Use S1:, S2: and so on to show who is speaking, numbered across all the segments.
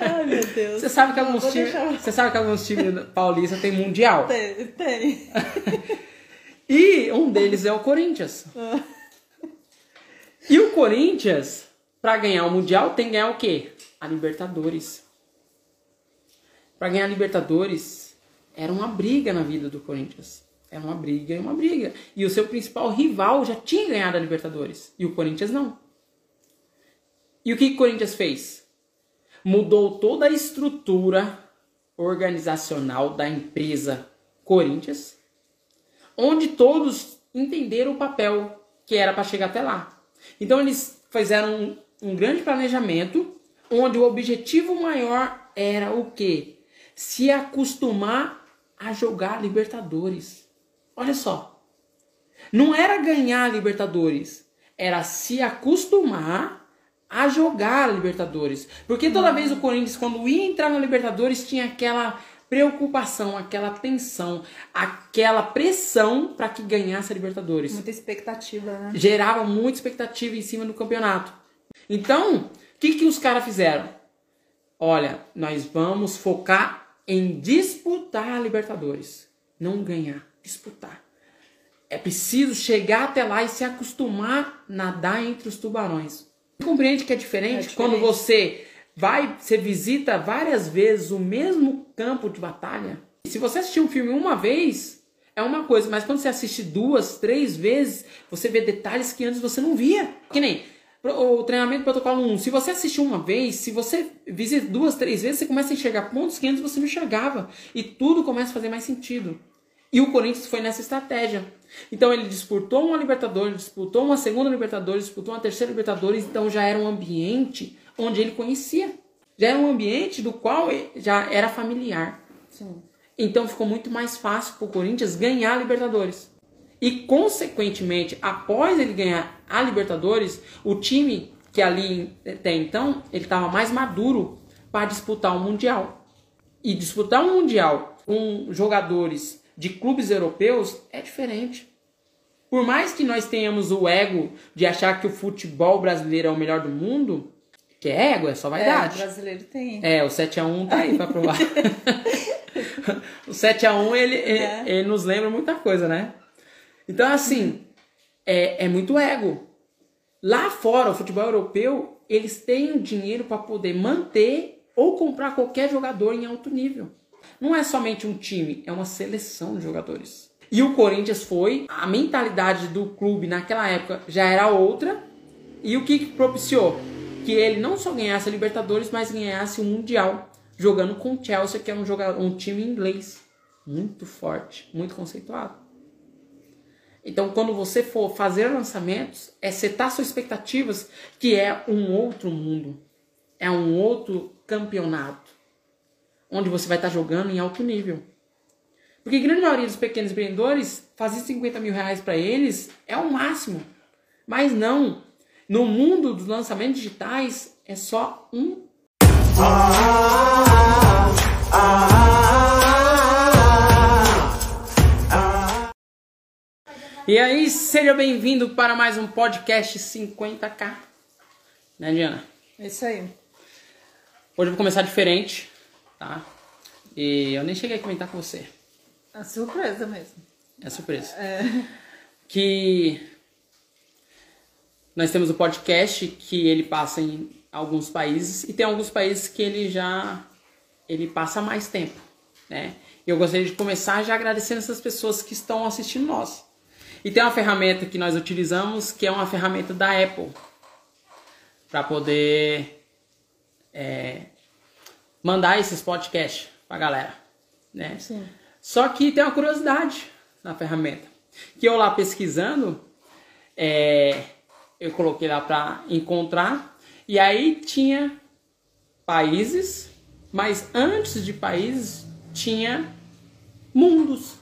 S1: Ai, meu Deus.
S2: Você sabe que alguns times, você sabe que alguns times paulistas têm mundial.
S1: Tem, tem.
S2: E um deles é o Corinthians. E o Corinthians, pra ganhar o mundial, tem que ganhar o quê? A Libertadores. Pra ganhar a Libertadores, era uma briga na vida do Corinthians. Era uma briga e uma briga. E o seu principal rival já tinha ganhado a Libertadores. E o Corinthians não. E o que que o Corinthians fez? Mudou toda a estrutura organizacional da empresa Corinthians, onde todos entenderam o papel que era para chegar até lá. Então eles fizeram um, um grande planejamento, onde o objetivo maior era o quê? Se acostumar a jogar Libertadores. Olha só. Não era ganhar Libertadores, era se acostumar a jogar a Libertadores. Porque toda vez o Corinthians, quando ia entrar na Libertadores, tinha aquela preocupação, aquela tensão, aquela pressão para que ganhasse a Libertadores.
S1: Muita expectativa, né?
S2: Gerava muita expectativa em cima do campeonato. Então, o que, que os caras fizeram? Olha, nós vamos focar em disputar a Libertadores. Não ganhar, disputar. É preciso chegar até lá e se acostumar a nadar entre os tubarões. Você compreende que é diferente,
S1: É diferente.
S2: quando você vai, você visita várias vezes o mesmo campo de batalha? Se você assistir um filme uma vez, é uma coisa, mas quando você assiste duas, três vezes, você vê detalhes que antes você não via. Que nem o treinamento protocolo 1. Se você assistiu uma vez, se você visita duas, três vezes, você começa a enxergar pontos que antes você não enxergava. E tudo começa a fazer mais sentido. E o Corinthians foi nessa estratégia. Então ele disputou uma Libertadores, disputou uma segunda Libertadores, disputou uma terceira Libertadores, então já era um ambiente onde ele conhecia. Já era um ambiente do qual ele já era familiar.
S1: Sim.
S2: Então ficou muito mais fácil para o Corinthians ganhar a Libertadores. E, consequentemente, após ele ganhar a Libertadores, o time que ali até então, ele estava mais maduro para disputar o Mundial. E disputar um Mundial com jogadores de clubes europeus é diferente. Por mais que nós tenhamos o ego de achar que o futebol brasileiro é o melhor do mundo, que é ego, é só
S1: É,
S2: vaidade.
S1: brasileiro tem.
S2: É, o 7x1 tá aí pra provar. o 7x1 ele, ele,
S1: É.
S2: ele nos lembra muita coisa, né? Então, assim, é, é muito ego. Lá fora, o futebol europeu, eles têm o dinheiro para poder manter ou comprar qualquer jogador em alto nível. Não é somente um time, é uma seleção de jogadores. E o Corinthians foi, a mentalidade do clube naquela época já era outra. E o que propiciou? Que ele não só ganhasse a Libertadores, mas ganhasse o Mundial, jogando com o Chelsea, que é um, jogador, um time inglês muito forte, muito conceituado. Então, quando você for fazer lançamentos, é setar suas expectativas, que é um outro mundo, é um outro campeonato, onde você vai estar jogando em alto nível. Porque a grande maioria dos pequenos empreendedores, fazer 50 mil reais para eles é o máximo. Mas não. No mundo dos lançamentos digitais, é só um E aí, seja bem-vindo para mais um podcast 50k. Né, Diana?
S1: É Isso aí.
S2: Hoje eu vou começar diferente, tá? E eu nem cheguei a comentar com você.
S1: A surpresa mesmo.
S2: É surpresa.
S1: É.
S2: Que nós temos o podcast que ele passa em alguns países e tem alguns países que ele já ele passa mais tempo, né? E eu gostaria de começar já agradecendo essas pessoas que estão assistindo nós. E tem uma ferramenta que nós utilizamos que é uma ferramenta da Apple para poder é, mandar esses podcasts pra galera, né?
S1: Sim.
S2: Só que tem uma curiosidade na ferramenta. Que eu lá pesquisando, é, eu coloquei lá para encontrar, e aí tinha países, mas antes de países tinha mundos.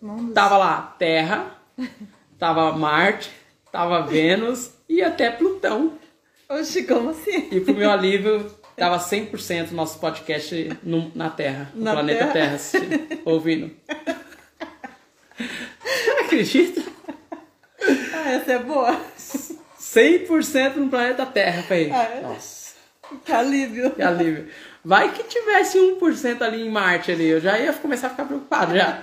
S1: Mundos.
S2: Tava lá Terra, tava Marte, tava Vênus e até Plutão.
S1: Oxi, como assim?
S2: E pro meu alívio, tava 100% nosso podcast no- na Terra, no
S1: Na
S2: planeta
S1: Terra?
S2: Terra, assistindo, ouvindo. Acredita?
S1: Ah, essa é boa.
S2: 100% no planeta Terra, falei.
S1: Ah, é?
S2: Nossa.
S1: Que alívio.
S2: Que alívio. Vai que tivesse 1% ali em Marte ali, eu já ia começar a ficar preocupado já.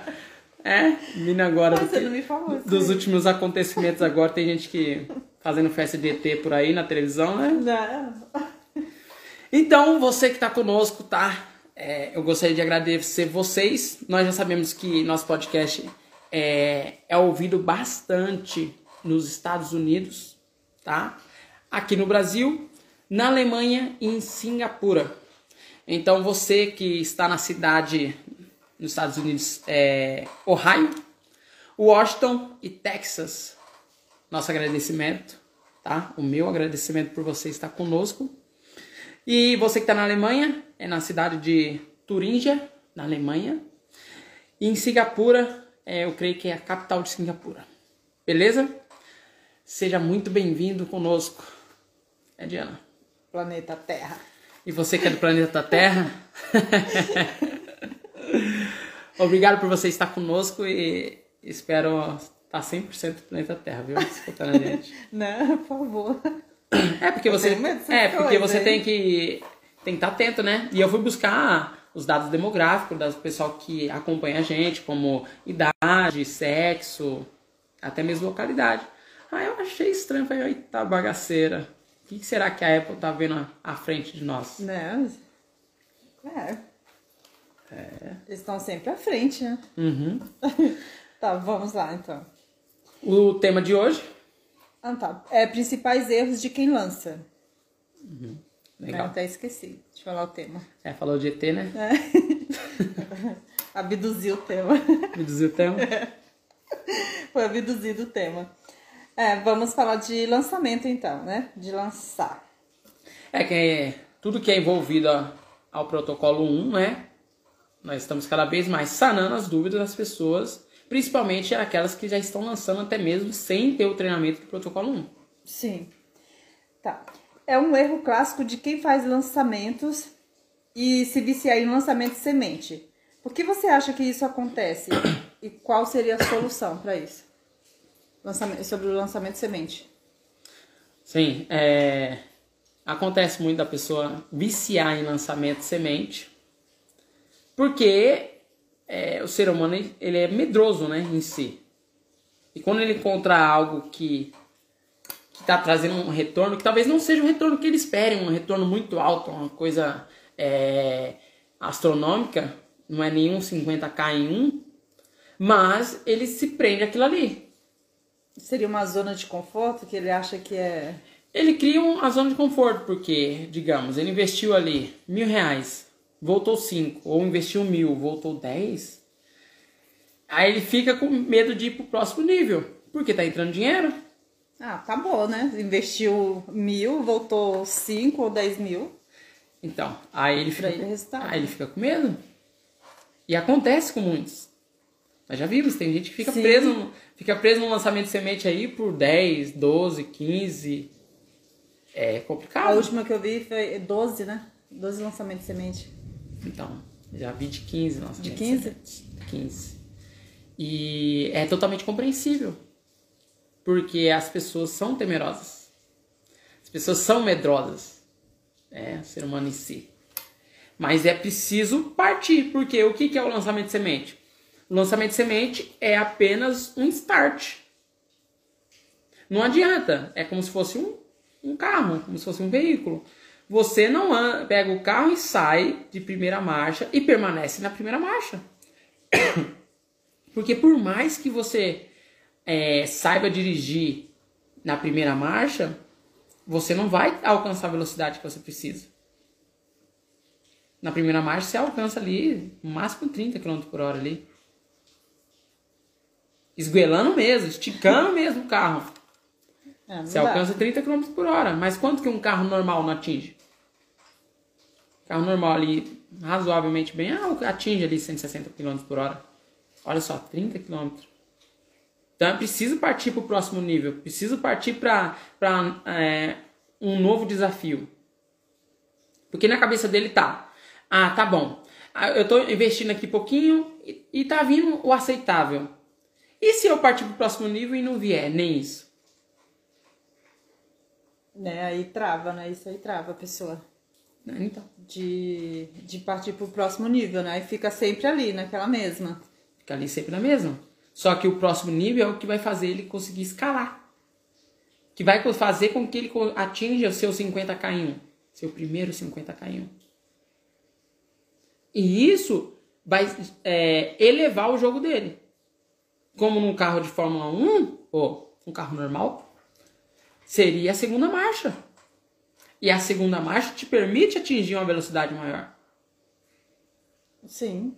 S2: É, mina agora
S1: Mas
S2: do
S1: você não me falou isso
S2: dos últimos acontecimentos agora, tem gente que fazendo festa de ET por aí na televisão, né?
S1: Não.
S2: Então, você que está conosco, tá? É, eu gostaria de agradecer vocês. Nós já sabemos que nosso podcast é, é ouvido bastante nos Estados Unidos, tá? Aqui no Brasil, na Alemanha e em Singapura. Então, você que está na cidade nos Estados Unidos, é, Ohio, Washington e Texas, nosso agradecimento, tá? O meu agradecimento por você estar conosco. E você que está na Alemanha, é na cidade de Turingia, na Alemanha. E em Singapura, é, eu creio que é a capital de Singapura. Beleza? Seja muito bem-vindo conosco. É, Diana.
S1: Planeta Terra.
S2: E você que é do planeta Terra. Obrigado por você estar conosco e espero estar 100% do planeta Terra, viu? Escutando a gente.
S1: Não, por favor.
S2: É porque você,
S1: medo
S2: é porque você
S1: hein?
S2: tem que tem que estar atento, né? E eu fui buscar os dados demográficos das pessoal que acompanha a gente, como idade, sexo, até mesmo localidade. Aí eu achei estranho, falei, eita bagaceira. O que será que a Apple tá vendo à- frente de nós?
S1: Não. É. Eles estão sempre à frente, né?
S2: Uhum.
S1: Tá, vamos lá então.
S2: O tema de hoje,
S1: Ah, tá. É principais erros de quem lança. Eu
S2: legal.
S1: até esqueci de falar o tema.
S2: É, falou de ET, né?
S1: É. Abduziu o tema.
S2: Reduziu o tema.
S1: Foi abduzido o tema. É, vamos falar de lançamento então, né? De lançar.
S2: É que é, tudo que é envolvido ao protocolo 1, né? Nós estamos cada vez mais sanando as dúvidas das pessoas, principalmente aquelas que já estão lançando até mesmo sem ter o treinamento do protocolo 1.
S1: Sim. Tá. É um erro clássico de quem faz lançamentos e se viciar em lançamento de semente. Por que você acha que isso acontece? E qual seria a solução para isso? Lançamento, sobre o lançamento de semente.
S2: Sim, é, acontece muito da pessoa viciar em lançamento de semente, porque é, o ser humano ele- é medroso, né, em si. E quando ele encontra algo que está trazendo um retorno, que talvez não seja um retorno que ele espere, um retorno muito alto, uma coisa é, astronômica, não é nenhum 50k em um, mas ele se prende àquilo ali.
S1: Seria uma zona de conforto que ele acha que é.
S2: Ele cria uma zona de conforto, porque, digamos, ele investiu ali mil reais, voltou cinco, ou investiu mil, voltou dez. Aí ele fica com medo de ir pro próximo nível, porque tá entrando dinheiro.
S1: Ah, tá bom, né? Investiu mil, voltou cinco ou dez mil.
S2: Então, aí ele fica,
S1: ele
S2: aí ele fica com medo. E acontece com muitos. Nós já vimos, tem gente que fica
S1: Sim.
S2: preso, no- fica preso no lançamento de semente aí por 10, 12, 15. É
S1: A
S2: complicado.
S1: última que eu vi foi 12, né? 12 lançamentos de semente.
S2: Então, já vi de 15 lançamentos.
S1: De 15?
S2: sementes. 15. E é totalmente compreensível. Porque as pessoas são temerosas. As pessoas são medrosas. É, o ser humano em si. Mas é preciso partir, porque o que que é o lançamento de semente? O lançamento de semente é apenas um start. Não adianta, é como se fosse um, um carro, como se fosse um veículo. Você não an- pega o carro e sai de primeira marcha e permanece na primeira marcha. Porque por mais que você é, saiba dirigir na primeira marcha, você não vai alcançar a velocidade que você precisa. Na primeira marcha você alcança ali no máximo 30 km por hora ali. Esguelando mesmo, esticando mesmo o carro.
S1: É,
S2: Você
S1: dá.
S2: alcança 30 km por hora. Mas quanto que um carro normal não atinge? Carro normal ali, razoavelmente bem, ah, atinge ali 160 km por hora. Olha só, 30 km. Então é preciso partir para o próximo nível. Preciso partir para é, um novo desafio. Porque na cabeça dele tá, ah, tá bom. Ah, Eu tô investindo aqui pouquinho e, e tá vindo o aceitável. E se eu partir para o próximo nível e não vier nem isso?
S1: Né, aí trava, né? Isso aí trava a pessoa.
S2: Então,
S1: de, de partir pro próximo nível, né? E fica sempre ali, naquela mesma.
S2: fica ali sempre na mesma. Só que o próximo nível é o que vai fazer ele conseguir escalar. Que vai fazer com que ele atinja o seu 50k em 1. Seu primeiro 50k em 1. E isso vai é, elevar o jogo dele. Como num carro de Fórmula 1, ou um carro normal, seria a segunda marcha. E a segunda marcha te permite atingir uma velocidade maior.
S1: Sim.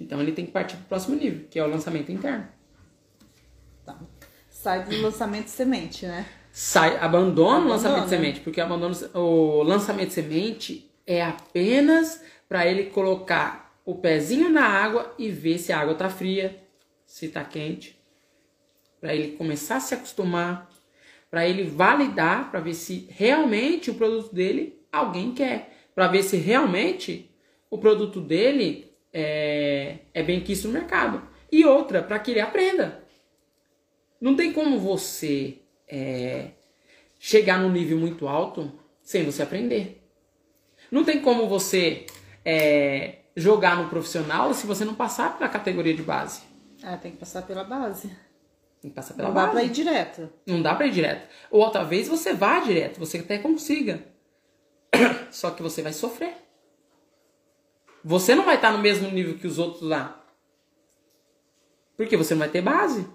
S2: Então ele tem que partir para o próximo nível, que é o lançamento interno.
S1: Tá. Sai do lançamento semente, né?
S2: Sai, abandona, o
S1: Abandona.
S2: lançamento de semente, porque abandona o lançamento de semente é apenas para ele colocar o pezinho na água e ver se a água tá fria, se tá quente, para ele começar a se acostumar, para ele validar, para ver se realmente o produto dele alguém quer, para ver se realmente o produto dele é, é bem quisto no mercado. E outra, para que ele aprenda. Não tem como você é, chegar num nível muito alto sem você aprender. Não tem como você é, jogar no profissional se você não passar pela categoria de base.
S1: Ah, tem que passar pela base.
S2: Tem que passar pela
S1: Não dá
S2: base.
S1: pra ir direto.
S2: Não dá pra ir direto. Ou talvez você vá direto, você até consiga. Só que você vai sofrer. Você não vai estar no mesmo nível que os outros lá. Porque você não vai ter base.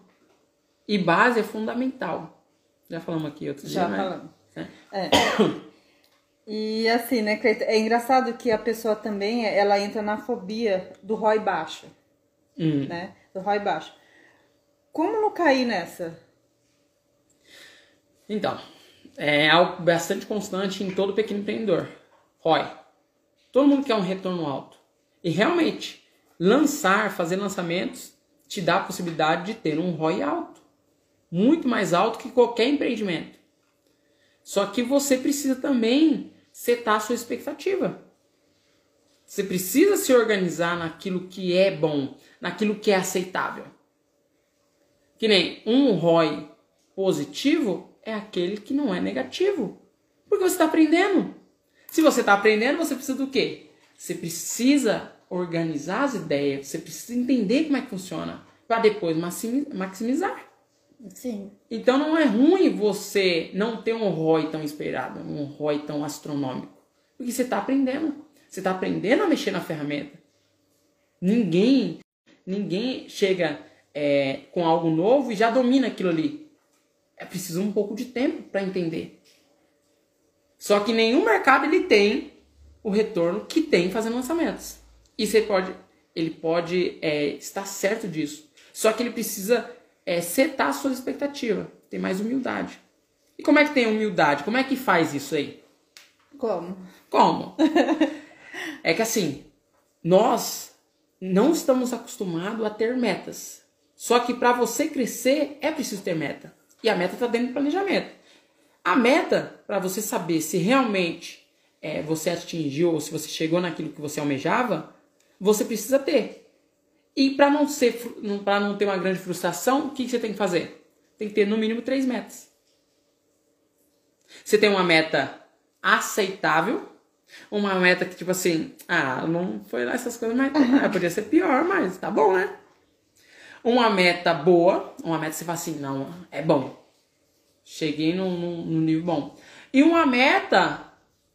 S2: E base é fundamental. Já falamos aqui outro
S1: Já
S2: dia, né?
S1: falando.
S2: É.
S1: É. E assim, né, Cleito? É engraçado que a pessoa também, ela entra na fobia do ROI baixo,
S2: Hum.
S1: né? Do ROI baixo. Como não cair nessa?
S2: Então, é algo bastante constante em todo pequeno empreendedor. ROI. Todo mundo quer um retorno alto. E realmente, lançar, fazer lançamentos, te dá a possibilidade de ter um ROI alto. Muito mais alto que qualquer empreendimento. Só que você precisa também setar a sua expectativa. Você precisa se organizar naquilo que é bom, naquilo que é aceitável. Que nem um ROI positivo é aquele que não é negativo. Porque você está aprendendo. Se você está aprendendo, você precisa do quê? Você precisa organizar as ideias, você precisa entender como é que funciona, para depois maximi- maximizar.
S1: Sim.
S2: Então não é ruim você não ter um ROI tão esperado, um ROI tão astronômico. Porque você está aprendendo. Você está aprendendo a mexer na ferramenta. Ninguém, ninguém chega é, com algo novo e já domina aquilo ali. É preciso um pouco de tempo para entender. Só que nenhum mercado ele tem o retorno que tem fazendo lançamentos. E você pode, ele pode é, estar certo disso. Só que ele precisa é, setar suas expectativas, ter mais humildade. E como é que tem humildade? Como é que faz isso aí?
S1: Como?
S2: Como? é que assim, nós não estamos acostumados a ter metas. Só que para você crescer é preciso ter meta. E a meta está dentro do planejamento. A meta, para você saber se realmente é, você atingiu ou se você chegou naquilo que você almejava, você precisa ter. E para não ser, não ter uma grande frustração, o que que você tem que fazer? Tem que ter no mínimo três metas. Você tem uma meta aceitável, uma meta que tipo assim, ah, não foi lá essas coisas, mas ah, podia ser pior, mas tá bom, né? Uma meta boa, uma meta que você fala assim, não, é bom. Cheguei num, num, num nível bom. E uma meta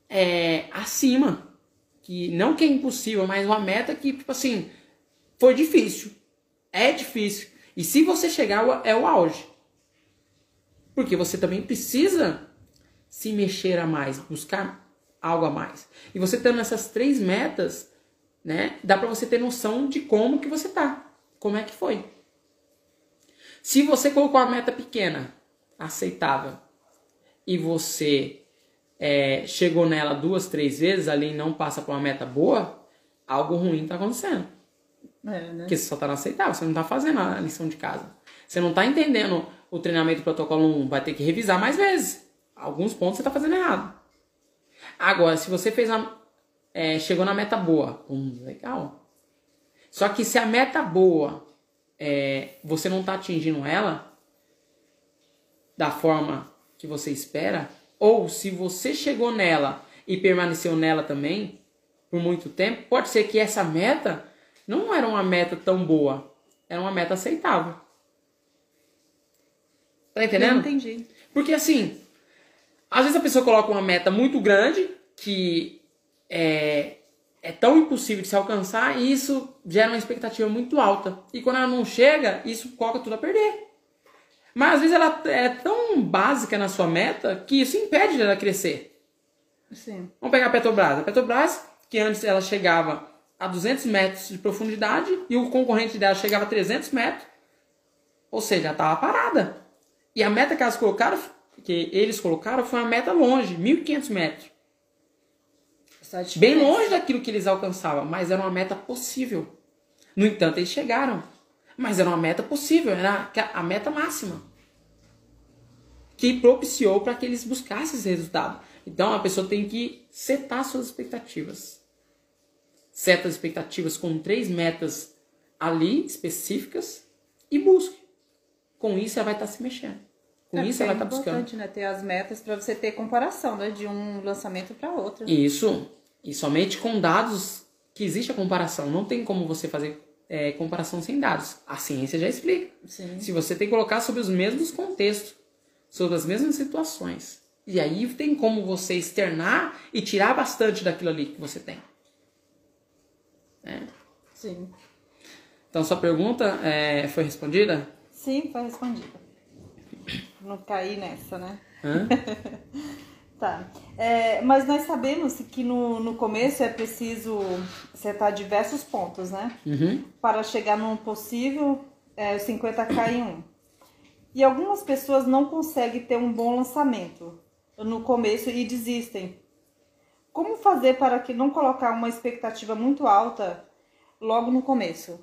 S2: é, acima, que não que é impossível, mas uma meta que, tipo assim, foi difícil. É difícil. E se você chegar, é o auge. Porque você também precisa se mexer a mais, buscar algo a mais. E você tendo essas três metas, né, dá para você ter noção de como que você tá, como é que foi. Se você colocou uma meta pequena, aceitável, e você é, chegou nela duas, três vezes, ali e não passa por uma meta boa, algo ruim tá acontecendo.
S1: É, né?
S2: Porque você só tá não aceitável, você não tá fazendo a lição de casa. Você não tá entendendo o treinamento protocolo 1, vai ter que revisar mais vezes. Alguns pontos você tá fazendo errado. Agora, se você fez a, é, chegou na meta boa, hum, legal. Só que se a meta boa é, você não tá atingindo ela da forma que você espera, ou se você chegou nela e permaneceu nela também por muito tempo, pode ser que essa meta não era uma meta tão boa, era uma meta aceitável. Tá entendendo?
S1: Eu entendi.
S2: Porque assim, às vezes a pessoa coloca uma meta muito grande que é, é tão impossível de se alcançar e isso gera uma expectativa muito alta. E quando ela não chega, isso coloca tudo a perder. Mas às vezes ela é tão básica na sua meta que isso impede dela crescer.
S1: Sim.
S2: Vamos pegar a Petrobras. A Petrobras, que antes ela chegava a 200 metros de profundidade e o concorrente dela chegava a 300 metros. Ou seja, ela estava parada. E a meta que elas colocaram, que eles colocaram, foi uma meta longe, 1.500 metros. Bem longe daquilo que eles alcançavam, mas era uma meta possível. No entanto, eles chegaram. Mas era uma meta possível, era a meta máxima. Que propiciou para que eles buscassem esse resultado. Então a pessoa tem que setar suas expectativas. Seta as expectativas com três metas ali específicas e busque. Com isso ela vai estar se mexendo. Com
S1: é,
S2: isso ela
S1: é
S2: vai estar buscando.
S1: importante, né? Ter as metas para você ter comparação, né? De um lançamento para outro.
S2: Isso. E somente com dados que existe a comparação. Não tem como você fazer é, comparação sem dados. A ciência já explica.
S1: Sim.
S2: Se você tem que colocar sobre os mesmos contextos, sobre as mesmas situações. E aí tem como você externar e tirar bastante daquilo ali que você tem. É.
S1: Sim.
S2: Então, sua pergunta é, foi respondida?
S1: Sim, foi respondida. Não cair nessa, né?
S2: Hã?
S1: Tá. É, mas nós sabemos que no, no começo é preciso setar diversos pontos, né?
S2: Uhum.
S1: Para chegar num possível é, 50k em um. E algumas pessoas não conseguem ter um bom lançamento no começo e desistem. Como fazer para que não colocar uma expectativa muito alta logo no começo?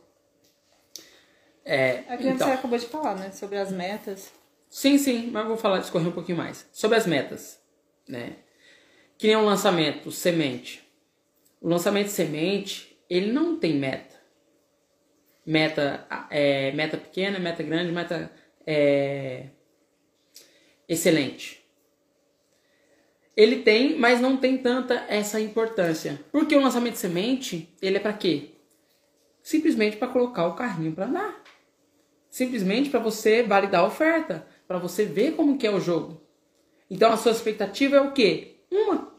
S2: É,
S1: É que
S2: então,
S1: você acabou de falar, né? Sobre as metas.
S2: sim, sim, mas eu vou falar, discorrer um pouquinho mais. Sobre as metas, né? Que nem um lançamento semente. O lançamento semente, ele não tem meta. Meta, é, meta pequena, meta grande, meta é, excelente. Ele tem, mas não tem tanta essa importância. Porque o lançamento semente, ele é para quê? Simplesmente para colocar o carrinho para andar. Simplesmente para você validar a oferta, para você ver como que é o jogo. Então a sua expectativa é o quê? Uma.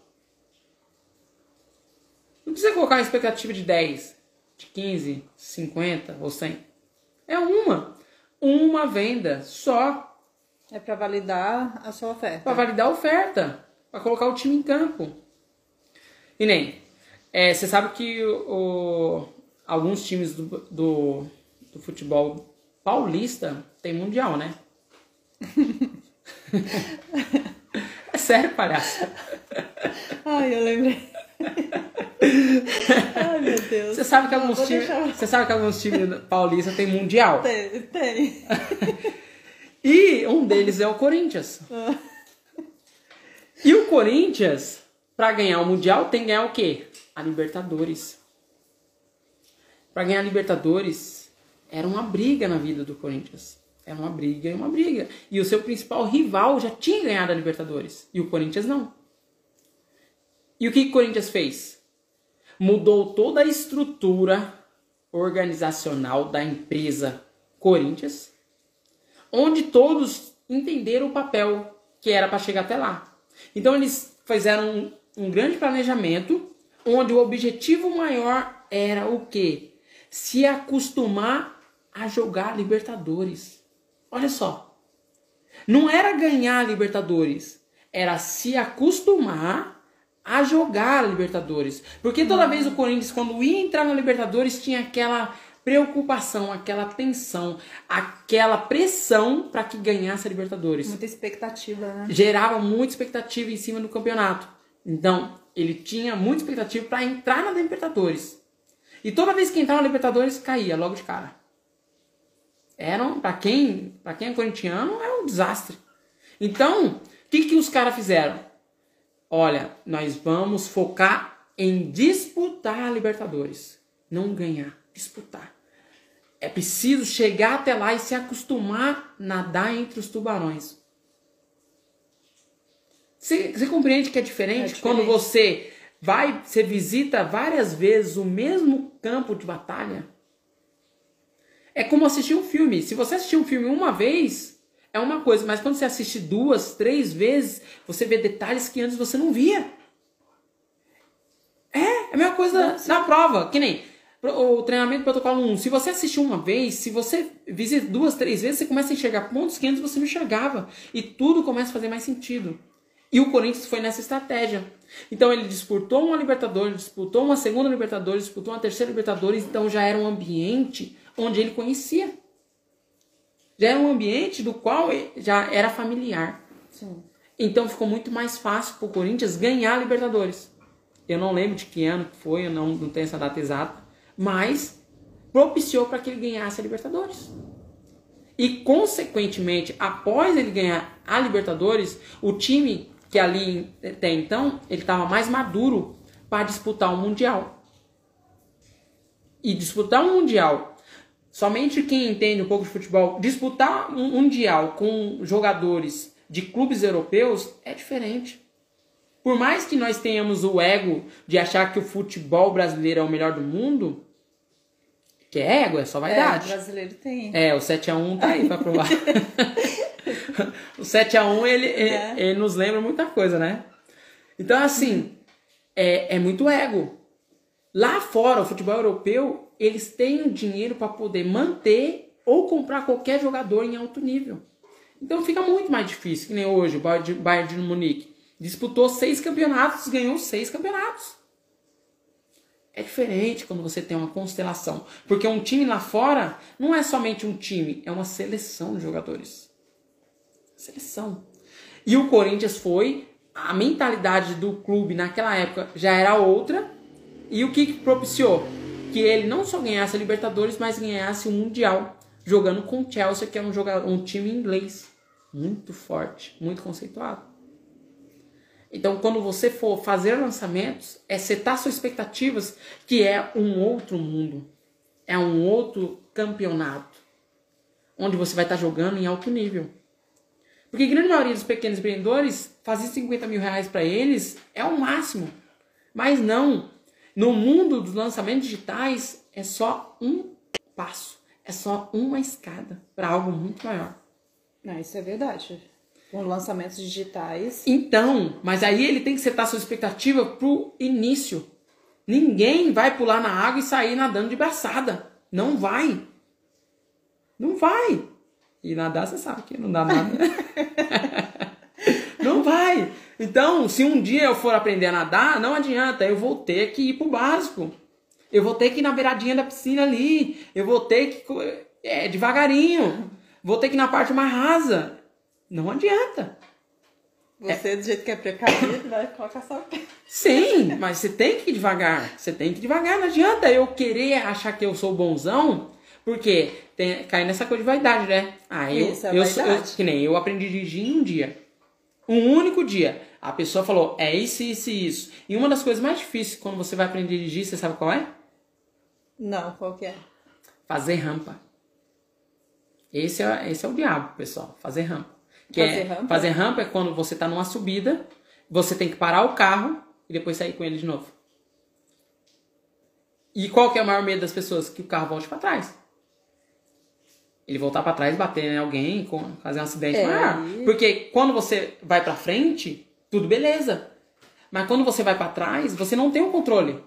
S2: Não precisa colocar uma expectativa de 10, de 15, 50 ou 100. É uma. Uma venda só
S1: É para validar a sua oferta.
S2: para validar a oferta, para colocar o time em campo. E nem, é, você sabe que o, o- alguns times do, do, do futebol paulista tem mundial, né? sério, palhaço.
S1: Ai, eu lembrei. Ai, meu Deus.
S2: Você sabe que
S1: Não,
S2: alguns times,
S1: deixar-
S2: você sabe que alguns times paulistas tem mundial.
S1: Tem, tem.
S2: E um deles é o Corinthians. E o Corinthians, para ganhar o Mundial, tem que ganhar o quê? A Libertadores. Para ganhar a Libertadores, era uma briga na vida do Corinthians. Era uma briga e uma briga. E o seu principal rival já tinha ganhado a Libertadores. E o Corinthians não. E o que o Corinthians fez? Mudou toda a estrutura organizacional da empresa Corinthians onde todos entenderam o papel que era para chegar até lá. Então eles fizeram um, um grande planejamento, onde o objetivo maior era o quê? Se acostumar a jogar Libertadores. Olha só. Não era ganhar Libertadores, era se acostumar a jogar Libertadores. Porque toda vez o Corinthians, quando ia entrar na Libertadores, tinha aquela preocupação, aquela tensão, aquela pressão para que ganhasse a Libertadores.
S1: Muita expectativa, né?
S2: Gerava muita expectativa em cima do campeonato. Então, ele tinha muita expectativa para entrar na Libertadores. E toda vez que entrava na Libertadores, caía logo de cara. Era, para quem, para quem é corintiano, é um desastre. Então, o que, que os caras fizeram? Olha, nós vamos focar em disputar a Libertadores. Não ganhar, disputar. É preciso chegar até lá e se acostumar a nadar entre os tubarões. Você, você compreende que é diferente?
S1: É diferente.
S2: quando você vai, você visita várias vezes o mesmo campo de batalha? É como assistir um filme. Se você assistir um filme uma vez, é uma coisa, mas quando você assiste duas, três vezes, você vê detalhes que antes você não via. É, é a mesma coisa na prova, que nem o treinamento protocolo 1. Se você assistir uma vez, se você visita duas, três vezes, você começa a enxergar pontos que antes você não enxergava. E tudo começa a fazer mais sentido. E o Corinthians foi nessa estratégia. Então ele disputou uma Libertadores, disputou uma segunda Libertadores, disputou uma terceira Libertadores, então já era um ambiente onde ele conhecia. Já era um ambiente do qual já era familiar.
S1: Sim.
S2: Então ficou muito mais fácil para o Corinthians ganhar a Libertadores. Eu não lembro de que ano foi, eu não, não tenho essa data exata, mas propiciou para que ele ganhasse a Libertadores. E, consequentemente, após ele ganhar a Libertadores, o time que ali até então, ele estava mais maduro para disputar o Mundial. E disputar um Mundial, somente quem entende um pouco de futebol, disputar um Mundial com jogadores de clubes europeus é diferente. Por mais que nós tenhamos o ego de achar que o futebol brasileiro é o melhor do mundo, que é ego, é só vaidade.
S1: É, o brasileiro tem.
S2: É, o 7x1 tá aí pra provar. o 7x1 ele, ele,
S1: É.
S2: ele nos lembra muita coisa, né? Então, assim, é, é muito ego. Lá fora, o futebol europeu, eles têm o dinheiro para poder manter ou comprar qualquer jogador em alto nível. Então fica muito mais difícil, que nem hoje, o Bayern de- Munique. Disputou seis campeonatos, ganhou seis campeonatos. É diferente quando você tem uma constelação. Porque um time lá fora não é somente um time, é uma seleção de jogadores. Seleção. E o Corinthians foi, a mentalidade do clube naquela época já era outra. E o que propiciou? Que ele não só ganhasse a Libertadores, mas ganhasse o Mundial. Jogando com o Chelsea, que é um, jogador, um time inglês. Muito forte, muito conceituado. Então, quando você for fazer lançamentos, é setar suas expectativas, que é um outro mundo. É um outro campeonato. Onde você vai estar jogando em alto nível. Porque a grande maioria dos pequenos empreendedores, fazer 50 mil reais para eles é o máximo. Mas não. No mundo dos lançamentos digitais, é só um passo. É só uma escada para algo muito maior.
S1: Não, isso é verdade. Com lançamentos digitais.
S2: Então, mas aí ele tem que setar sua expectativa pro início. Ninguém vai pular na água e sair nadando de braçada. Não vai. Não vai. E nadar, você sabe que não dá nada. não vai. Então, se um dia eu for aprender a nadar, não adianta. Eu vou ter que ir pro básico. Eu vou ter que ir na beiradinha da piscina ali. Eu vou ter que. É, devagarinho. Vou ter que ir na parte mais rasa. Não adianta.
S1: Você, do jeito que é precavido, vai colocar só.
S2: Sim, mas você tem que ir devagar. Você tem que ir devagar. Não adianta eu querer achar que eu sou bonzão, porque tem, cai nessa coisa de vaidade, né? Ah, eu,
S1: Isso, é
S2: eu, eu- que nem eu aprendi a dirigir em um dia. Um único dia. A pessoa falou, é isso, isso e isso. E uma das coisas mais difíceis quando você vai aprender a dirigir, você sabe qual é?
S1: Não, qual que é?
S2: Fazer rampa. Esse é, esse é o diabo, pessoal. Fazer rampa. Que
S1: Fazer
S2: é,
S1: rampa?
S2: Fazer rampa é quando você tá numa subida, você tem que parar o carro e depois sair com ele de novo. E qual que é o maior medo das pessoas? Que o carro volte para trás. Ele voltar para trás, bater em alguém, fazer um acidente
S1: É,
S2: maior.
S1: aí-
S2: Porque quando você vai para frente, tudo beleza. Mas quando você vai para trás, você não tem o controle.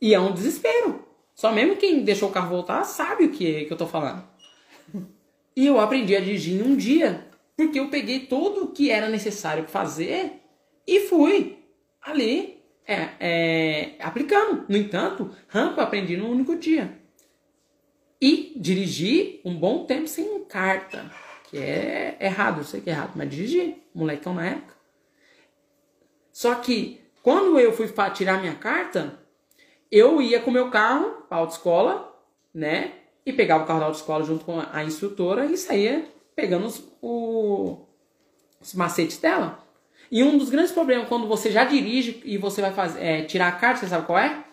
S2: E é um desespero. Só mesmo quem deixou o carro voltar sabe o que, que eu tô falando. E eu aprendi a dirigir em um dia, porque eu peguei tudo o que era necessário fazer e fui ali é, é, aplicando. No entanto, rampa eu aprendi num único dia. E dirigi um bom tempo sem carta, que é errado, eu sei que é errado, mas dirigi, molecão na época. Só que quando eu fui fa- tirar minha carta, eu ia com meu carro para a autoescola, né? E pegava o carro da autoescola junto com a instrutora e saía pegando os, o- os macetes dela. E um dos grandes problemas quando você já dirige e você vai fazer, é, tirar a carta, você sabe qual é?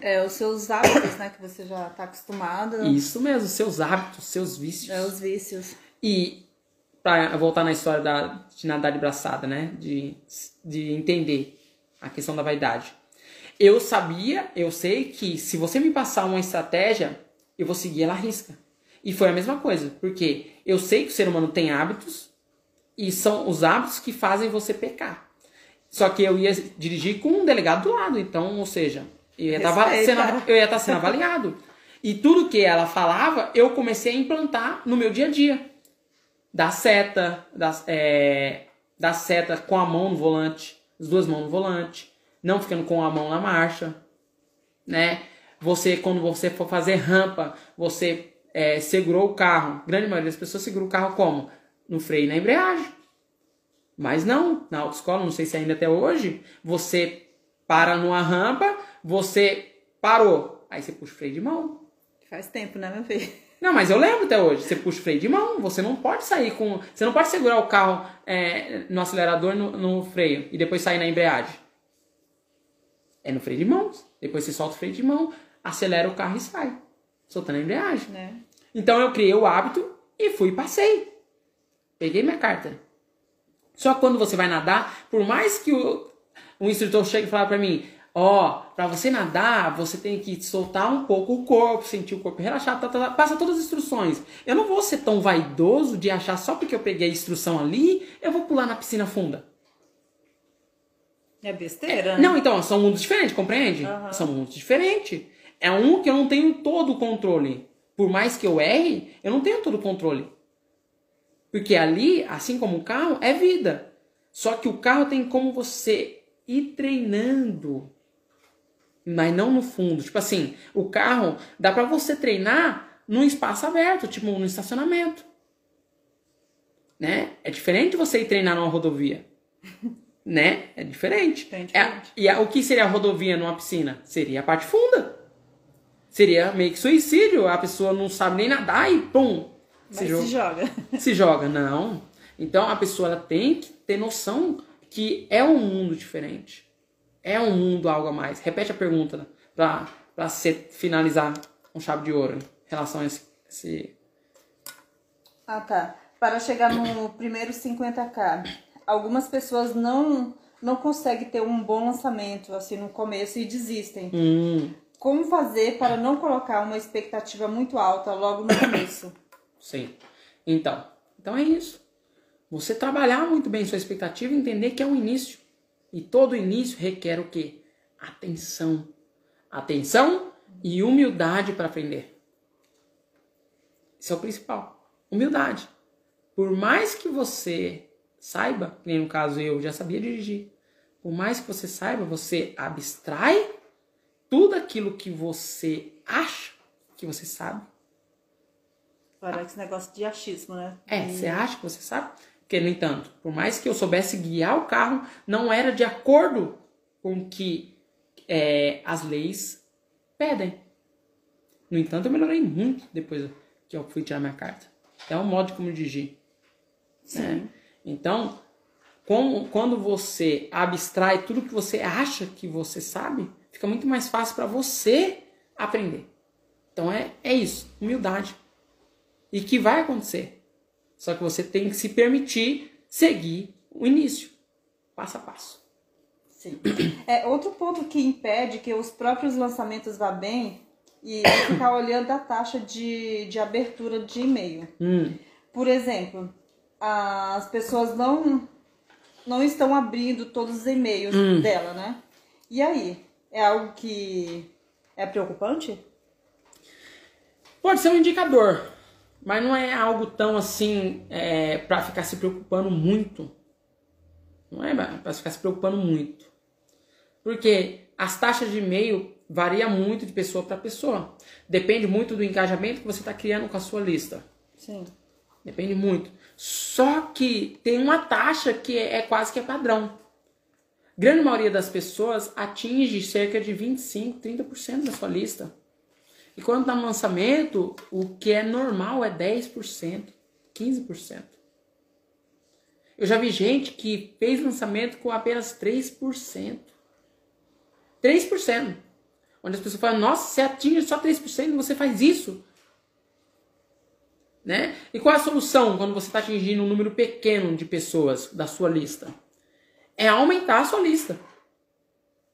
S1: É os seus hábitos, né? Que você já tá acostumado.
S2: Isso mesmo, seus hábitos, seus vícios.
S1: É os vícios.
S2: E para voltar na história da, de nadar de braçada, né? De, de entender a questão da vaidade. Eu sabia, eu sei que se você me passar uma estratégia, eu vou seguir ela à risca. E foi a mesma coisa, porque eu sei que o ser humano tem hábitos e são os hábitos que fazem você pecar. Só que eu ia dirigir com um delegado do lado, então, ou seja, eu ia estar estar sendo avaliado. E tudo que ela falava, eu comecei a implantar no meu dia a dia. Da seta, da, é, da seta com a mão no volante, as duas mãos no volante, não ficando com a mão na marcha, né? Você, quando você for fazer rampa, você é, segurou o carro. grande maioria das pessoas segura o carro como? No freio e na embreagem. Mas não, na autoescola, não sei se ainda até hoje, você para numa rampa, você parou. Aí você puxa o freio de mão.
S1: Faz tempo, né, meu filho?
S2: Não, mas eu lembro até hoje. Você puxa o freio de mão, você não pode sair com. Você não pode segurar o carro é, no acelerador no, no freio e depois sair na embreagem. É no freio de mão. Depois você solta o freio de mão, acelera o carro e sai. Soltando a embreagem.
S1: Né?
S2: Então eu criei o hábito e fui e passei. Peguei minha carta. Só quando você vai nadar, por mais que o, o instrutor chegue e fale para mim, ó, para você nadar, você tem que soltar um pouco o corpo, sentir o corpo relaxar, tá, tá, tá, passa todas as instruções. Eu não vou ser tão vaidoso de achar só porque eu peguei a instrução ali, eu vou pular na piscina funda.
S1: É besteira.
S2: É, não, então, são mundos diferentes, compreende? Uhum. São mundos diferentes. É um que eu não tenho todo o controle. Por mais que eu erre, eu não tenho todo o controle. Porque ali, assim como o carro, é vida. Só que o carro tem como você ir treinando mas não no fundo. Tipo assim, o carro dá para você treinar num espaço aberto, tipo no estacionamento. Né? É diferente você ir treinar numa rodovia. né? É diferente. É diferente. É, e a, o que seria a rodovia numa piscina? Seria a parte funda. Seria meio que suicídio. A pessoa não sabe nem nadar e pum.
S1: Se, joga. se joga.
S2: Se joga, não. Então a pessoa ela tem que ter noção que é um mundo diferente. É um mundo algo a mais. Repete a pergunta né? para para finalizar com chave de ouro em relação a esse, esse...
S1: Ah, tá. Para chegar no primeiro 50k, algumas pessoas não não conseguem ter um bom lançamento assim no começo e desistem.
S2: Hum.
S1: Como fazer para não colocar uma expectativa muito alta logo no começo?
S2: Sim. Então, então é isso. Você trabalhar muito bem sua expectativa e entender que é um início. E todo início requer o quê? Atenção. Atenção e humildade para aprender. Isso é o principal. Humildade. Por mais que você saiba, nem no caso eu já sabia dirigir, por mais que você saiba, você abstrai tudo aquilo que você acha que você sabe.
S1: Parece esse negócio de achismo, né?
S2: É, você acha que você sabe? Porque, no entanto, por mais que eu soubesse guiar o carro, não era de acordo com o que é, as leis pedem. No entanto, eu melhorei muito depois que eu fui tirar minha carta. É um modo de como dirigir. Né? Então, com, quando você abstrai tudo que você acha que você sabe, fica muito mais fácil para você aprender. Então é, é isso, humildade. E que vai acontecer. Só que você tem que se permitir seguir o início, passo a passo.
S1: Sim. É, outro ponto que impede que os próprios lançamentos vá bem e ficar olhando a taxa de, de abertura de e-mail.
S2: Hum.
S1: Por exemplo, as pessoas não, não estão abrindo todos os e-mails hum. dela, né? E aí? É algo que é preocupante?
S2: Pode ser um indicador. Mas não é algo tão assim é, para ficar se preocupando muito. Não é para ficar se preocupando muito. Porque as taxas de e-mail variam muito de pessoa para pessoa. Depende muito do engajamento que você está criando com a sua lista.
S1: Sim.
S2: Depende muito. Só que tem uma taxa que é, é quase que é padrão. Grande maioria das pessoas atinge cerca de 25, 30% da sua lista. E quando está no lançamento, o que é normal é 10%, 15%. Eu já vi gente que fez lançamento com apenas 3%. 3%. Onde as pessoas falam, nossa, você atinge só 3% e você faz isso. Né? E qual é a solução quando você está atingindo um número pequeno de pessoas da sua lista? É aumentar a sua lista.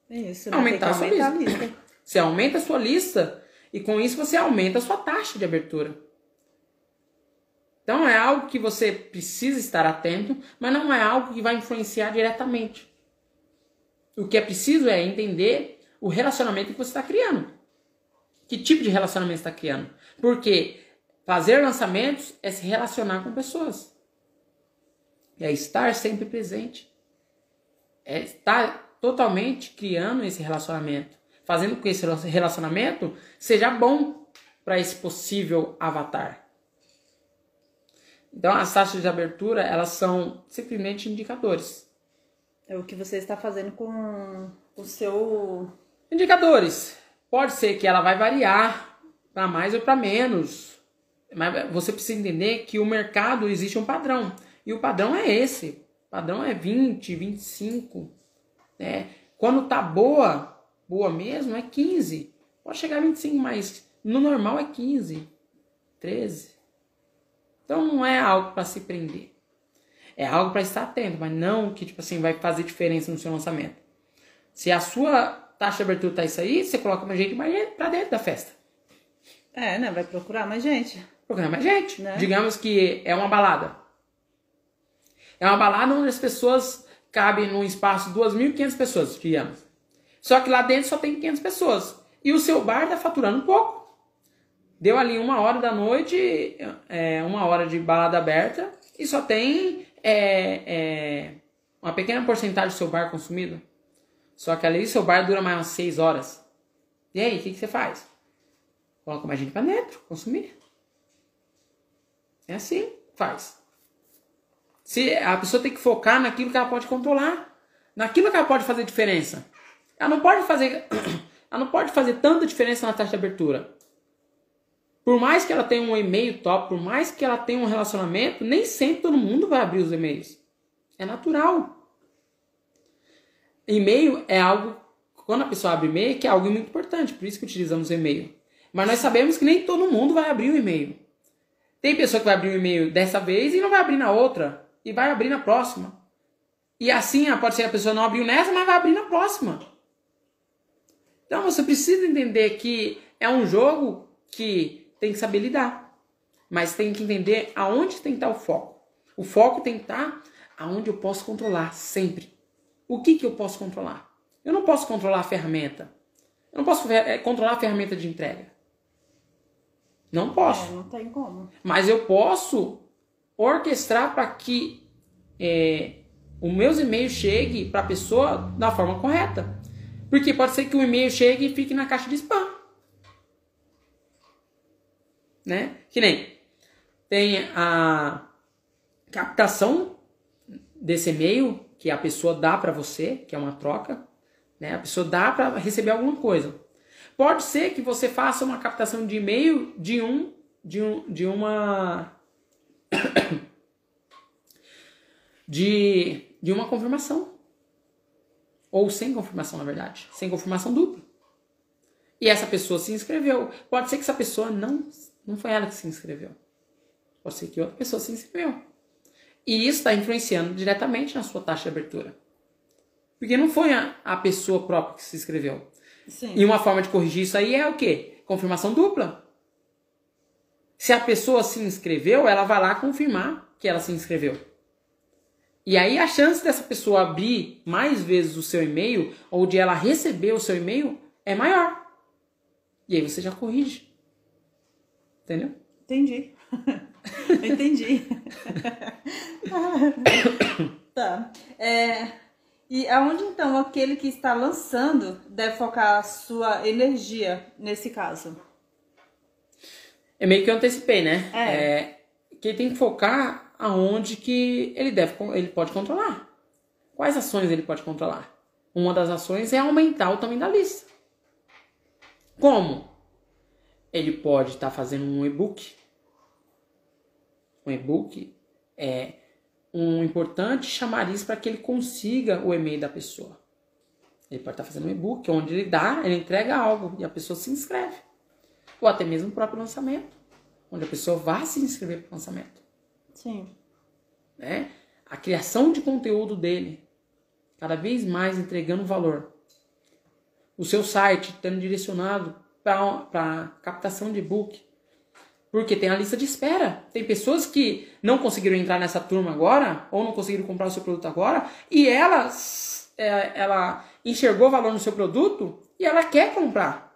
S1: Isso, né?
S2: Aumentar a sua
S1: aumentar
S2: lista.
S1: a lista.
S2: Você aumenta a sua lista e com isso você aumenta a sua taxa de abertura. Então é algo que você precisa estar atento, mas não é algo que vai influenciar diretamente. O que é preciso é entender o relacionamento que você está criando. Que tipo de relacionamento está criando? Porque fazer lançamentos é se relacionar com pessoas. É estar sempre presente. É estar totalmente criando esse relacionamento. Fazendo com que esse relacionamento seja bom para esse possível avatar. Então, as taxas de abertura, elas são simplesmente indicadores.
S1: É o que você está fazendo com o seu.
S2: Indicadores. Pode ser que ela vai variar para mais ou para menos. Mas você precisa entender que o mercado existe um padrão. E o padrão é esse. O padrão é 20, 25. Né? Quando tá boa, boa mesmo, é 15. Pode chegar a 25, mas no normal é 15, 13. Então não é algo para se prender. É algo para estar atento, mas não que tipo assim vai fazer diferença no seu lançamento. Se a sua taxa de abertura tá isso aí, você coloca mais gente mais para dentro da festa.
S1: É, né? Vai procurar mais gente.
S2: Procurar mais gente.
S1: Né?
S2: Digamos que é uma balada. É uma balada onde as pessoas cabem num espaço de 2.500 pessoas, digamos. Só que lá dentro só tem 500 pessoas. E o seu bar está faturando pouco. Deu ali uma hora da noite, é, uma hora de balada aberta, e só tem é, é, uma pequena porcentagem do seu bar consumido. Só que ali seu bar dura mais umas 6 horas. E aí, o que, que você faz? Coloca mais gente para dentro, consumir. É assim, faz. Se a pessoa tem que focar naquilo que ela pode controlar, naquilo que ela pode fazer diferença. Ela não pode fazer, ela não pode fazer tanta diferença na taxa de abertura. Por mais que ela tenha um e-mail top, por mais que ela tenha um relacionamento, nem sempre todo mundo vai abrir os e-mails. É natural. E-mail é algo, quando a pessoa abre e-mail, que é algo muito importante, por isso que utilizamos e-mail. Mas nós sabemos que nem todo mundo vai abrir o e-mail. Tem pessoa que vai abrir o e-mail dessa vez e não vai abrir na outra. E vai abrir na próxima. E assim, pode ser a pessoa não abriu nessa, mas vai abrir na próxima. Então você precisa entender que é um jogo que tem que saber lidar. Mas tem que entender aonde tem que estar o foco. O foco tem que estar aonde eu posso controlar sempre. O que, que eu posso controlar? Eu não posso controlar a ferramenta. Eu não posso eh, controlar a ferramenta de entrega. Não posso.
S1: É, não tem como.
S2: Mas eu posso orquestrar para que é, os meus e-mails cheguem para a pessoa da forma correta. Porque pode ser que o e-mail chegue e fique na caixa de spam. Né? Que nem tem a captação desse e-mail que a pessoa dá para você, que é uma troca, né? A pessoa dá para receber alguma coisa. Pode ser que você faça uma captação de e-mail de um de um de uma de de uma confirmação. Ou sem confirmação, na verdade, sem confirmação dupla. E essa pessoa se inscreveu. Pode ser que essa pessoa não não foi ela que se inscreveu. Pode ser que outra pessoa se inscreveu. E isso está influenciando diretamente na sua taxa de abertura. Porque não foi a, a pessoa própria que se inscreveu.
S1: Sim.
S2: E uma forma de corrigir isso aí é o quê? Confirmação dupla. Se a pessoa se inscreveu, ela vai lá confirmar que ela se inscreveu. E aí a chance dessa pessoa abrir mais vezes o seu e-mail ou de ela receber o seu e-mail é maior. E aí você já corrige. Entendeu?
S1: Entendi. Entendi. tá. É, e aonde então aquele que está lançando deve focar a sua energia nesse caso?
S2: É meio que eu antecipei, né?
S1: É.
S2: é que ele tem que focar aonde que ele deve, ele pode controlar. Quais ações ele pode controlar? Uma das ações é aumentar o tamanho da lista. Como? Ele pode estar fazendo um e-book. Um e-book é um importante chamariz para que ele consiga o e-mail da pessoa. Ele pode estar fazendo um e-book onde ele dá, ele entrega algo e a pessoa se inscreve. Ou até mesmo o próprio lançamento. onde a pessoa vá se inscrever para o lançamento.
S1: Sim.
S2: Né? A criação de conteúdo dele, cada vez mais entregando valor. O seu site tendo direcionado para captação de e-book. Porque tem a lista de espera. Tem pessoas que não conseguiram entrar nessa turma agora, ou não conseguiram comprar o seu produto agora, e ela, é, ela enxergou valor no seu produto e ela quer comprar.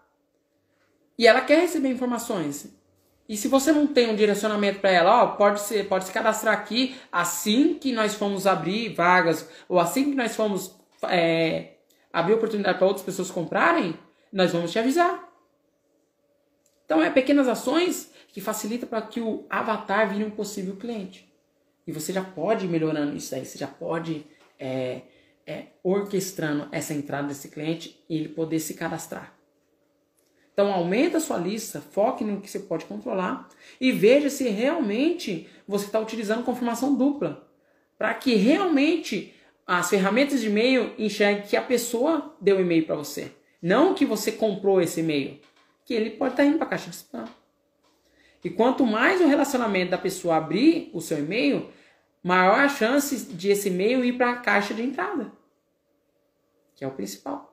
S2: E ela quer receber informações. E se você não tem um direcionamento para ela, ó, pode, ser, pode se cadastrar aqui assim que nós fomos abrir vagas, ou assim que nós fomos é, abrir oportunidade para outras pessoas comprarem, nós vamos te avisar. Então, é pequenas ações que facilitam para que o avatar vire um possível cliente. E você já pode ir melhorando isso aí, você já pode é, é, orquestrando essa entrada desse cliente e ele poder se cadastrar. Então aumenta a sua lista, foque no que você pode controlar e veja se realmente você está utilizando confirmação dupla. Para que realmente as ferramentas de e-mail enxerguem que a pessoa deu e-mail para você. Não que você comprou esse e-mail. Que ele pode estar tá indo para a caixa de spam. E quanto mais o relacionamento da pessoa abrir o seu e-mail, maior a chance de esse e-mail ir para a caixa de entrada. Que é o principal.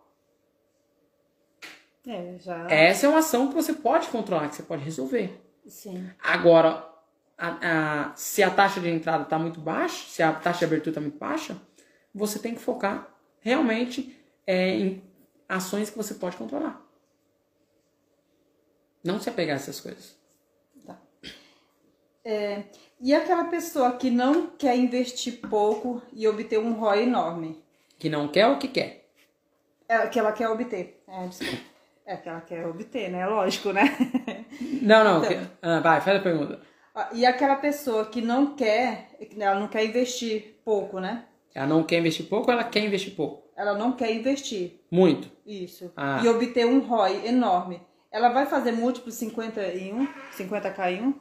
S1: É, já...
S2: Essa é uma ação que você pode controlar, que você pode resolver.
S1: Sim.
S2: Agora, a, a, se a taxa de entrada está muito baixa, se a taxa de abertura está muito baixa, você tem que focar realmente é, em ações que você pode controlar. Não se apegar a essas coisas.
S1: Tá. É, e aquela pessoa que não quer investir pouco e obter um ROI enorme?
S2: Que não quer ou que quer?
S1: É, que ela quer obter. É, desculpa. É que ela quer obter, né? Lógico, né?
S2: Não, não. Então, que... ah, vai, faz a pergunta.
S1: E aquela pessoa que não quer, ela não quer investir pouco, né?
S2: Ela não quer investir pouco ou ela quer investir pouco?
S1: Ela não quer investir.
S2: Muito?
S1: Isso. Ah. E obter um ROI enorme. Ela vai fazer múltiplo 50 em 1? 50k em 1?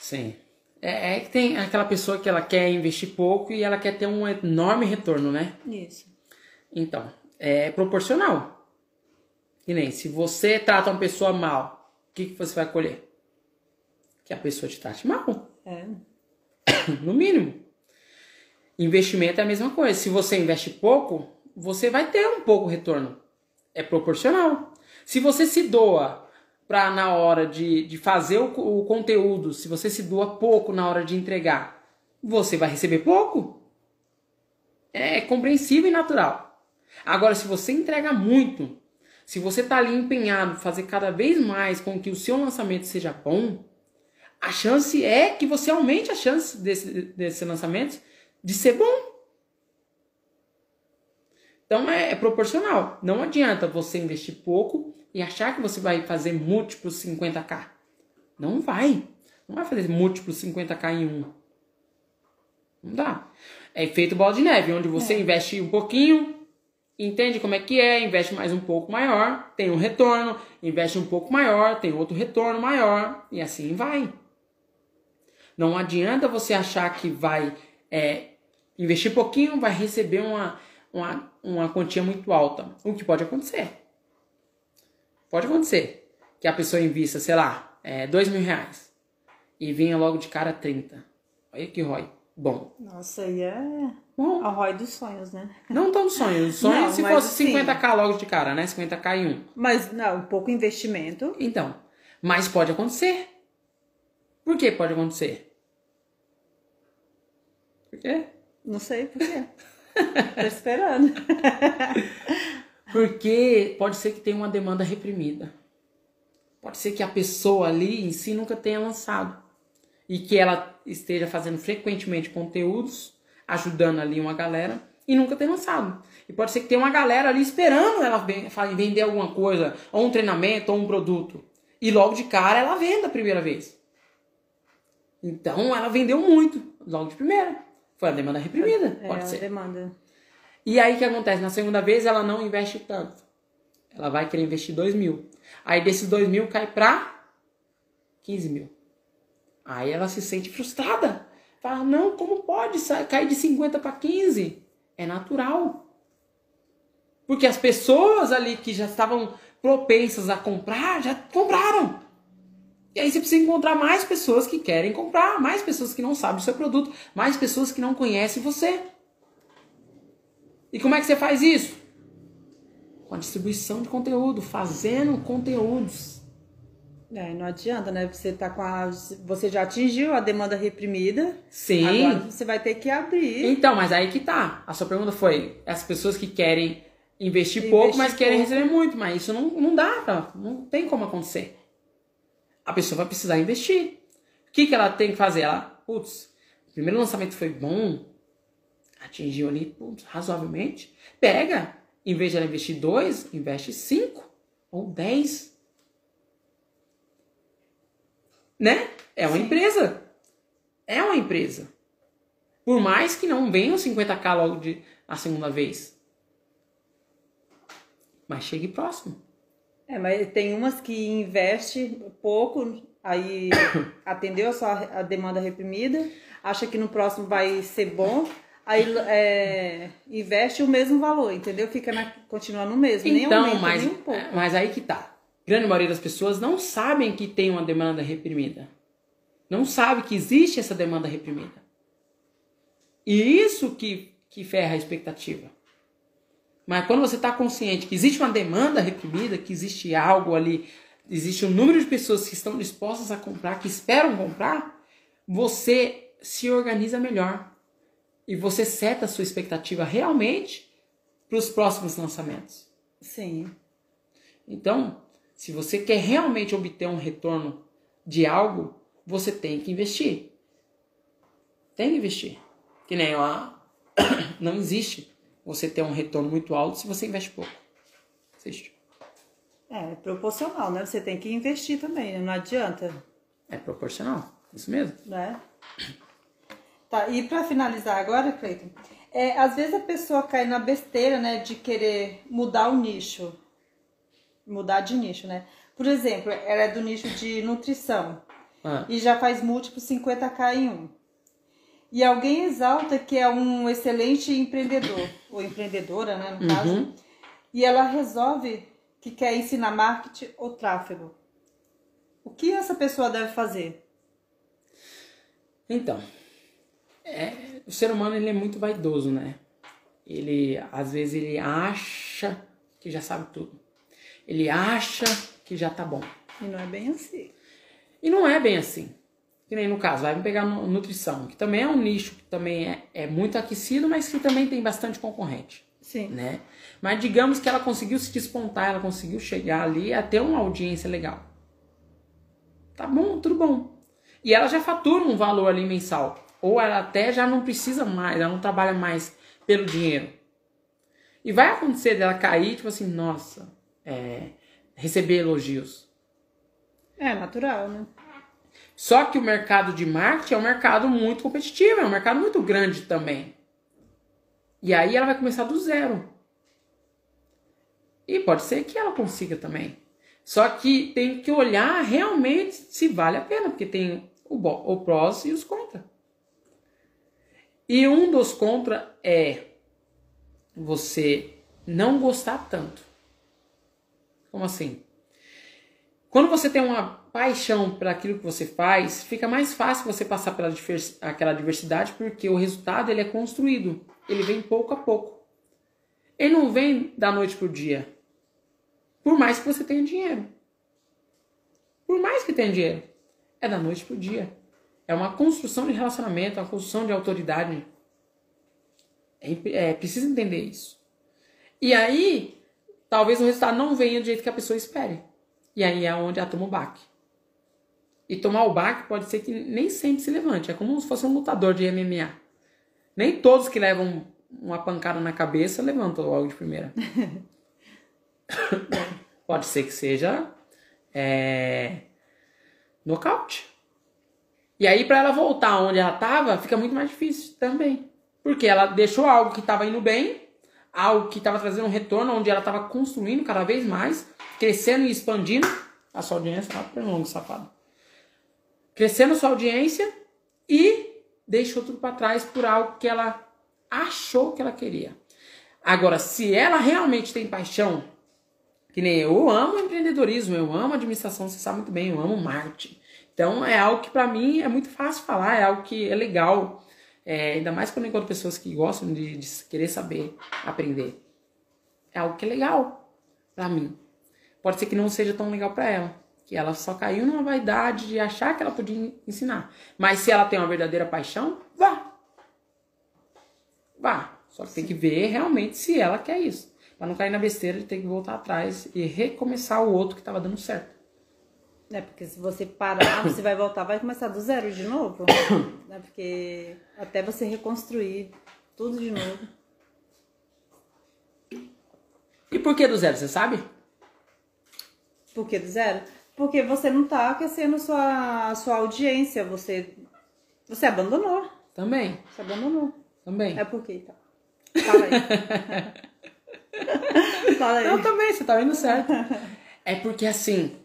S2: Sim. É, é que tem aquela pessoa que ela quer investir pouco e ela quer ter um enorme retorno, né?
S1: Isso.
S2: Então, é proporcional. E nem se você trata uma pessoa mal, o que, que você vai colher? Que a pessoa te trate mal.
S1: É.
S2: No mínimo. Investimento é a mesma coisa. Se você investe pouco, você vai ter um pouco retorno. É proporcional. Se você se doa para na hora de, de fazer o, o conteúdo, se você se doa pouco na hora de entregar, você vai receber pouco. É compreensível e natural. Agora, se você entrega muito, se você está ali empenhado em fazer cada vez mais com que o seu lançamento seja bom, a chance é que você aumente a chance desse, desse lançamento de ser bom. Então é, é, proporcional. Não adianta você investir pouco e achar que você vai fazer múltiplos 50k. Não vai. Não vai fazer múltiplos 50k em um. Não dá. É efeito bola de neve, onde você é. investe um pouquinho, entende como é que é, investe mais um pouco maior, tem um retorno, investe um pouco maior, tem outro retorno maior, e assim vai. Não adianta você achar que vai é, investir pouquinho, vai receber uma, uma, uma quantia muito alta. O que pode acontecer? Pode acontecer que a pessoa invista, sei lá, é, dois mil reais e venha logo de cara 30. Olha que ROI. Bom.
S1: Nossa, aí é Bom, a ROI dos sonhos, né?
S2: Não tão sonhos. Sonhos se fosse 50k logo de cara, né? 50k em um.
S1: Mas, não, pouco investimento.
S2: Então, mas pode acontecer. Por que pode acontecer? Por quê?
S1: Não sei por quê. Tô esperando.
S2: Porque pode ser que tenha uma demanda reprimida. Pode ser que a pessoa ali em si nunca tenha lançado. E que ela esteja fazendo frequentemente conteúdos ajudando ali uma galera e nunca ter lançado. E pode ser que tenha uma galera ali esperando ela vender alguma coisa, ou um treinamento, ou um produto. E logo de cara ela venda a primeira vez. Então ela vendeu muito, logo de primeira. Foi a demanda reprimida,
S1: é,
S2: pode
S1: é
S2: ser.
S1: demanda.
S2: E aí o que acontece? Na segunda vez ela não investe tanto. Ela vai querer investir 2 mil. Aí desses 2 mil cai pra 15 mil. Aí ela se sente frustrada. Fala, não, como pode cair de 50 para 15? É natural. Porque as pessoas ali que já estavam propensas a comprar, já compraram. E aí você precisa encontrar mais pessoas que querem comprar, mais pessoas que não sabem do seu produto, mais pessoas que não conhecem você. E como é que você faz isso? Com a distribuição de conteúdo, fazendo conteúdos.
S1: É, não adianta, né? Você tá com a. Você já atingiu a demanda reprimida.
S2: Sim.
S1: Agora você vai ter que abrir.
S2: Então, mas aí que tá. A sua pergunta foi: as pessoas que querem investir,
S1: Investir
S2: pouco, mas querem
S1: pouco.
S2: receber muito. Mas isso não, não dá, pra, não tem como acontecer. A pessoa vai precisar investir. O que, que ela tem que fazer? Ela, putz, o primeiro lançamento foi bom, atingiu ali, putz, razoavelmente. Pega, em vez de ela investir dois, investe cinco ou dez. Né? É uma
S1: Sim.
S2: empresa. É uma empresa. Por mais que não venham 50k logo de a segunda vez. Mas chegue próximo.
S1: É, mas tem umas que investe pouco, aí atendeu a sua a demanda reprimida, acha que no próximo vai ser bom, aí é, investe o mesmo valor, entendeu? Fica na, continua no mesmo, nem
S2: Então,
S1: aumenta
S2: mas,
S1: nem um pouco.
S2: mas aí que tá. Grande maioria das pessoas não sabem que tem uma demanda reprimida. Não sabe que existe essa demanda reprimida. E isso que, que ferra a expectativa. Mas quando você está consciente que existe uma demanda reprimida, que existe algo ali, existe um número de pessoas que estão dispostas a comprar, que esperam comprar, você se organiza melhor. E você seta a sua expectativa realmente para os próximos lançamentos.
S1: Sim.
S2: Então, se você quer realmente obter um retorno de algo, você tem que investir. Tem que investir. Que nem lá, não existe você ter um retorno muito alto se você investe pouco. Existe.
S1: É, proporcional, né? Você tem que investir também, né? não adianta,
S2: É proporcional. Isso mesmo.
S1: né? Tá, e pra finalizar agora, Cleiton, é, às vezes a pessoa cai na besteira, né, de querer mudar o nicho. Mudar de nicho, né? Por exemplo, ela é do nicho de nutrição
S2: Ah,
S1: e já faz múltiplos 50k em um. E alguém exalta que é um excelente empreendedor, ou empreendedora, né, no caso,
S2: Uhum.
S1: e ela resolve que quer ensinar marketing ou tráfego. O que essa pessoa deve fazer?
S2: Então, é, o ser humano ele é muito vaidoso, né? Ele, às vezes, ele acha que já sabe tudo. Ele acha que já tá bom.
S1: E não é bem assim.
S2: E não é bem assim. Que nem no caso, vai pegar nu- nutrição, que também é um nicho que também é, é muito aquecido, mas que também tem bastante concorrente,
S1: Sim.
S2: né? Mas digamos que ela conseguiu se despontar, ela conseguiu chegar ali a ter uma audiência legal. Tá bom, tudo bom. E ela já fatura um valor ali mensal. Ou ela até já não precisa mais, ela não trabalha mais pelo dinheiro. E vai acontecer dela cair, tipo assim, nossa, é, receber elogios.
S1: É natural, né?
S2: Só que o mercado de marketing é um mercado muito competitivo, é um mercado muito grande também. E aí ela vai começar do zero. E pode ser que ela consiga também. Só que tem que olhar realmente se vale a pena, porque tem o, o prós e os contra. E um dos contra é você não gostar tanto. Como assim? Quando você tem uma paixão para aquilo que você faz, fica mais fácil você passar pela aquela diversidade, porque o resultado ele é construído. Ele vem pouco a pouco. Ele não vem da noite pro dia. Por mais que você tenha dinheiro. Por mais que tenha dinheiro. É da noite pro dia. É uma construção de relacionamento, é uma construção de autoridade. É, é preciso entender isso. E aí, talvez o resultado não venha do jeito que a pessoa espere. E aí é onde ela toma o baque. E tomar o baque pode ser que nem sempre se levante. É como se fosse um lutador de MMA. Nem todos que levam uma pancada na cabeça levantam logo de primeira. pode ser que seja é, nocaute. E aí, para ela voltar onde ela estava, fica muito mais difícil também. Porque ela deixou algo que estava indo bem, algo que estava trazendo um retorno, onde ela estava construindo cada vez mais, crescendo e expandindo a sua audiência. Tá bem longo, safado. Crescendo sua audiência e deixou tudo para trás por algo que ela achou que ela queria. Agora, se ela realmente tem paixão, que nem eu, eu amo empreendedorismo, eu amo administração, você sabe muito bem, eu amo marketing. Então é algo que para mim é muito fácil falar, é algo que é legal. É, ainda mais quando eu encontro pessoas que gostam de, de querer saber, aprender. É algo que é legal para mim. Pode ser que não seja tão legal para ela, que ela só caiu numa vaidade de achar que ela podia ensinar. Mas se ela tem uma verdadeira paixão, vá. Vá. Só que tem que ver realmente se ela quer isso. Pra não cair na besteira de ter que voltar atrás e recomeçar o outro que tava dando certo.
S1: É, porque se você parar, você vai voltar, vai começar do zero de novo. né? Porque até você reconstruir tudo de novo.
S2: E por que do zero, você sabe?
S1: Por que do zero? Porque você não tá aquecendo sua, sua audiência, você, você abandonou.
S2: Também,
S1: Você abandonou.
S2: também.
S1: É por quê, então? Fala aí. Fala aí.
S2: Eu também, você tá indo certo. É porque assim,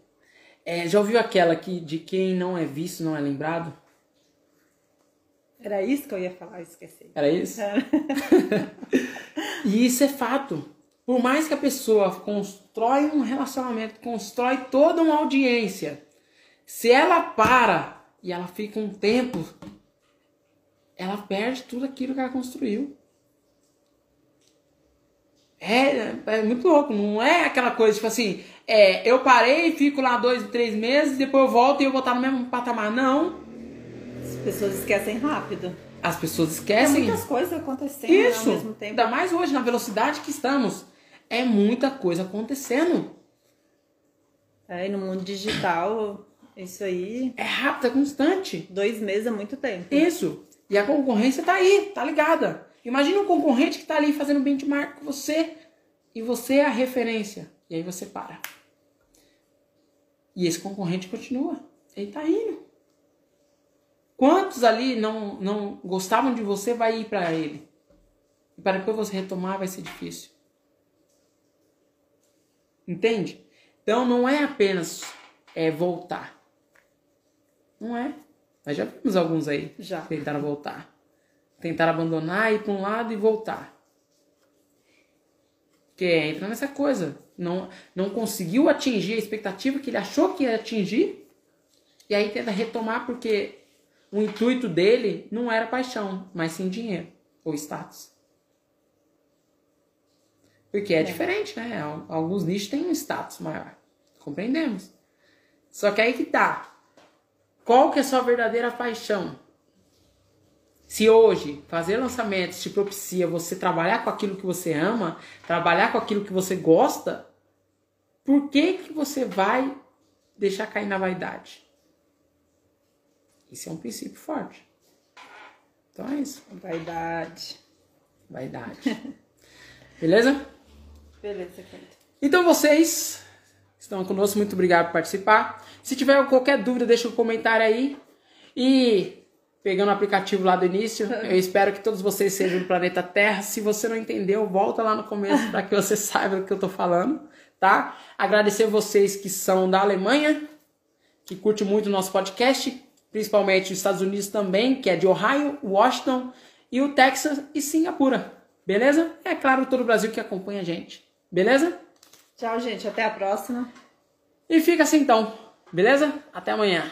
S2: é, já ouviu aquela que de quem não é visto não é lembrado?
S1: Era isso que eu ia falar, esqueci.
S2: Era isso? E isso é fato. Por mais que a pessoa constrói um relacionamento, constrói toda uma audiência, se ela para e ela fica um tempo, ela perde tudo aquilo que ela construiu. É, é muito louco, não é aquela coisa tipo assim, é, eu parei, fico lá dois, três meses, depois eu volto e eu vou estar no mesmo patamar. Não,
S1: As pessoas esquecem rápido.
S2: as pessoas
S1: Tem
S2: esquecem.
S1: muitas coisas acontecendo
S2: Isso,
S1: ao mesmo tempo.
S2: ainda mais hoje, na velocidade que estamos. É muita coisa acontecendo.
S1: É, e no mundo digital, isso aí,
S2: É rápido, é constante.
S1: dois meses é muito tempo.
S2: Isso. E a concorrência tá aí, tá ligada. Imagina um concorrente que tá ali fazendo benchmark com você e você é a referência. E aí você para. E esse concorrente continua. Ele tá indo. Quantos ali não, não gostavam de você vai ir para ele? E para depois você retomar vai ser difícil. Entende? Então não é apenas é, voltar. Não é. Nós já vimos alguns aí
S1: Já.
S2: que tentaram voltar. Tentaram abandonar, ir para um lado e voltar. Que é, entra nessa coisa. Não, não conseguiu atingir a expectativa que ele achou que ia atingir. E aí tenta retomar porque o intuito dele não era paixão, mas sim dinheiro ou status. Porque é, diferente, né? Al- Alguns nichos têm um status maior. Compreendemos. Só que aí que tá. Qual que é a sua verdadeira paixão? Se hoje fazer lançamentos te propicia você trabalhar com aquilo que você ama, trabalhar com aquilo que você gosta, por que que você vai deixar cair na vaidade? Isso é um princípio forte. Então é isso.
S1: Vaidade.
S2: Vaidade. Beleza?
S1: Beleza, Cleiton.
S2: Então vocês estão conosco, muito obrigado por participar. Se tiver qualquer dúvida, deixa um comentário aí. E pegando o aplicativo lá do início, eu espero que todos vocês sejam do planeta Terra. Se você não entendeu, volta lá no começo para que você saiba do que eu tô falando, tá? Agradecer vocês que são da Alemanha, que curte muito o nosso podcast, principalmente os Estados Unidos também, que é de Ohio, Washington e o Texas e Singapura. Beleza? É claro, todo o Brasil que acompanha a gente. Beleza?
S1: Tchau, gente. Até a próxima.
S2: E fica assim então, beleza? Até amanhã.